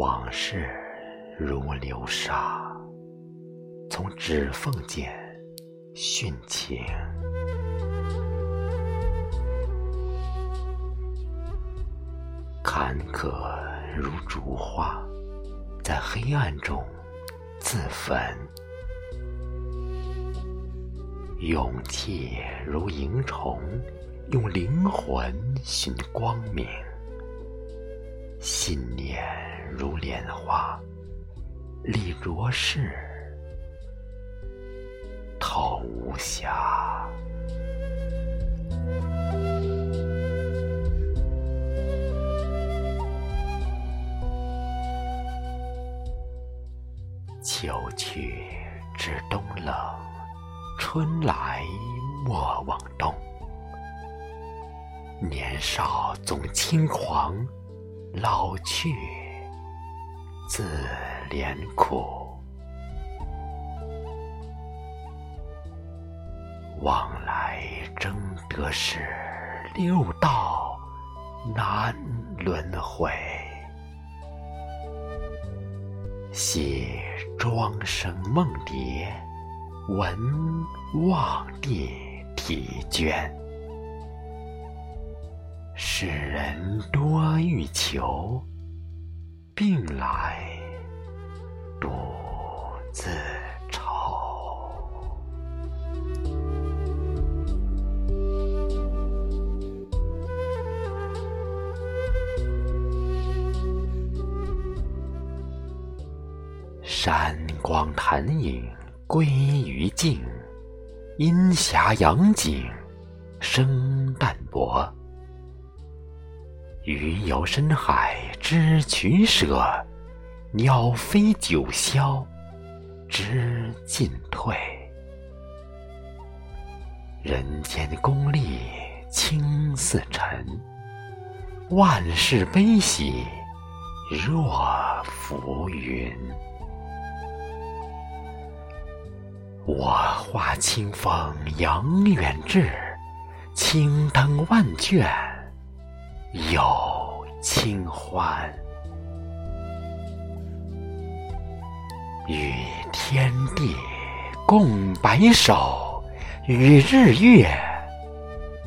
往事如流沙，从指缝间殉情。坎坷如烛花，在黑暗中自焚；勇气如萤虫，用灵魂寻光明；信念如莲花，立浊世透无瑕。秋去知冬冷，春来莫忘冬。年少总轻狂，老去自怜苦。往来争得是，六道难轮回。写庄生梦蝶，闻望帝啼鹃。世人多欲求，病来独自愁。山光潭影归于静，阴霞阳景生淡泊。鱼游深海知取舍，鸟飞九霄知进退。人间功利轻似尘，万事悲喜若浮云。我画清风扬远志，青灯万卷有清欢。与天地共白首，与日月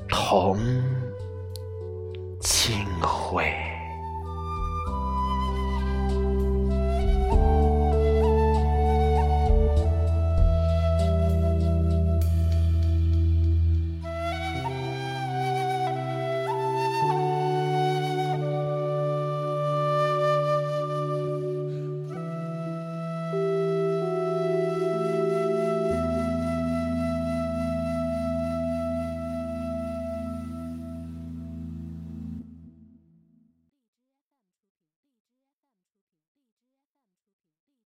同清。